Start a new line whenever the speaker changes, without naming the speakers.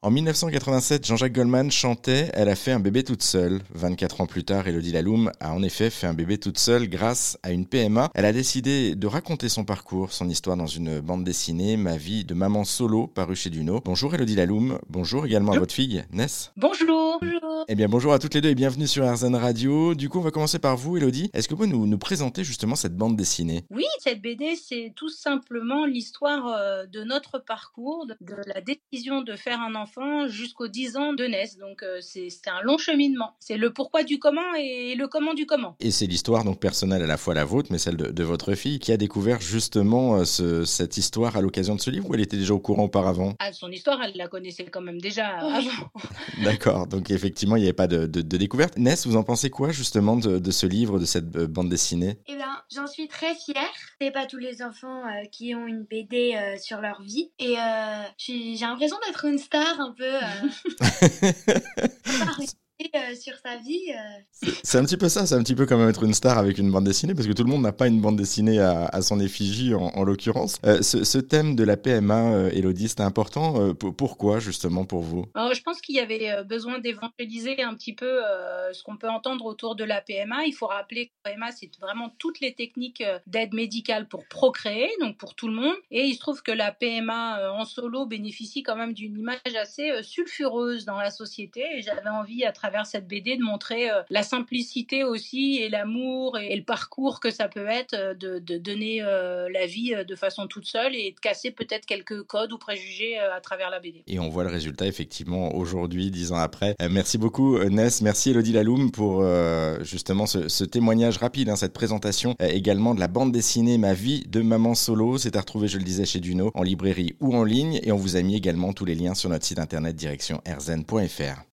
En 1987, Jean-Jacques Goldman chantait Elle a fait un bébé toute seule. 24 ans plus tard, Elodie Laloum a en effet fait un bébé toute seule grâce à une PMA. Elle a décidé de raconter son parcours, son histoire dans une bande dessinée, Ma vie de maman solo, parue chez Duno. Bonjour Elodie Laloum, bonjour également à votre fille, Ness.
Bonjour. bonjour.
Eh bien bonjour à toutes les deux et bienvenue sur RZN Radio. Du coup, on va commencer par vous Elodie. Est-ce que vous pouvez nous, nous présenter justement cette bande dessinée?
Oui, cette BD, c'est tout simplement l'histoire euh, de notre parcours, de la décision de faire un enfant jusqu'aux 10 ans de naissance. Donc euh, c'est un long cheminement. C'est le pourquoi du comment et le comment du comment.
Et c'est l'histoire donc personnelle à la fois la vôtre, mais celle de, votre fille, qui a découvert justement euh, cette histoire à l'occasion de ce livre ou elle était déjà au courant auparavant?
Ah, Son histoire, elle la connaissait quand même déjà avant.
D'accord, donc effectivement, il n'y avait pas de, découverte. Ness, vous en pensez quoi justement de, ce livre, de cette euh, bande dessinée?
Eh bien, j'en suis très fière. C'est pas tous les enfants qui ont une BD sur leur vie. Et j'ai l'impression d'être une star un peu. Euh, Euh, sur sa vie.
Euh. C'est un petit peu ça, c'est un petit peu comme être une star avec une bande dessinée, parce que tout le monde n'a pas une bande dessinée à, son effigie en, l'occurrence. Euh, ce, thème de la PMA, Elodie, c'était important. pourquoi justement pour vous?
Je pense qu'il y avait besoin d'évangéliser un petit peu ce qu'on peut entendre autour de la PMA. Il faut rappeler que la PMA, c'est vraiment toutes les techniques d'aide médicale pour procréer, donc pour tout le monde. Et il se trouve que la PMA en solo bénéficie quand même d'une image assez sulfureuse dans la société. Et j'avais envie à travers travers cette BD de montrer euh, la simplicité aussi et l'amour et, le parcours que ça peut être euh, de, donner euh, la vie de façon toute seule et de casser peut-être quelques codes ou préjugés à travers la BD.
Et on voit le résultat effectivement aujourd'hui, dix ans après. merci beaucoup Ness, merci Elodie Laloum pour justement ce, témoignage rapide, hein, cette présentation également de la bande dessinée Ma vie de maman solo. C'est à retrouver, je le disais, chez Duno, en librairie ou en ligne. Et on vous a mis également tous les liens sur notre site internet direction rzn.fr.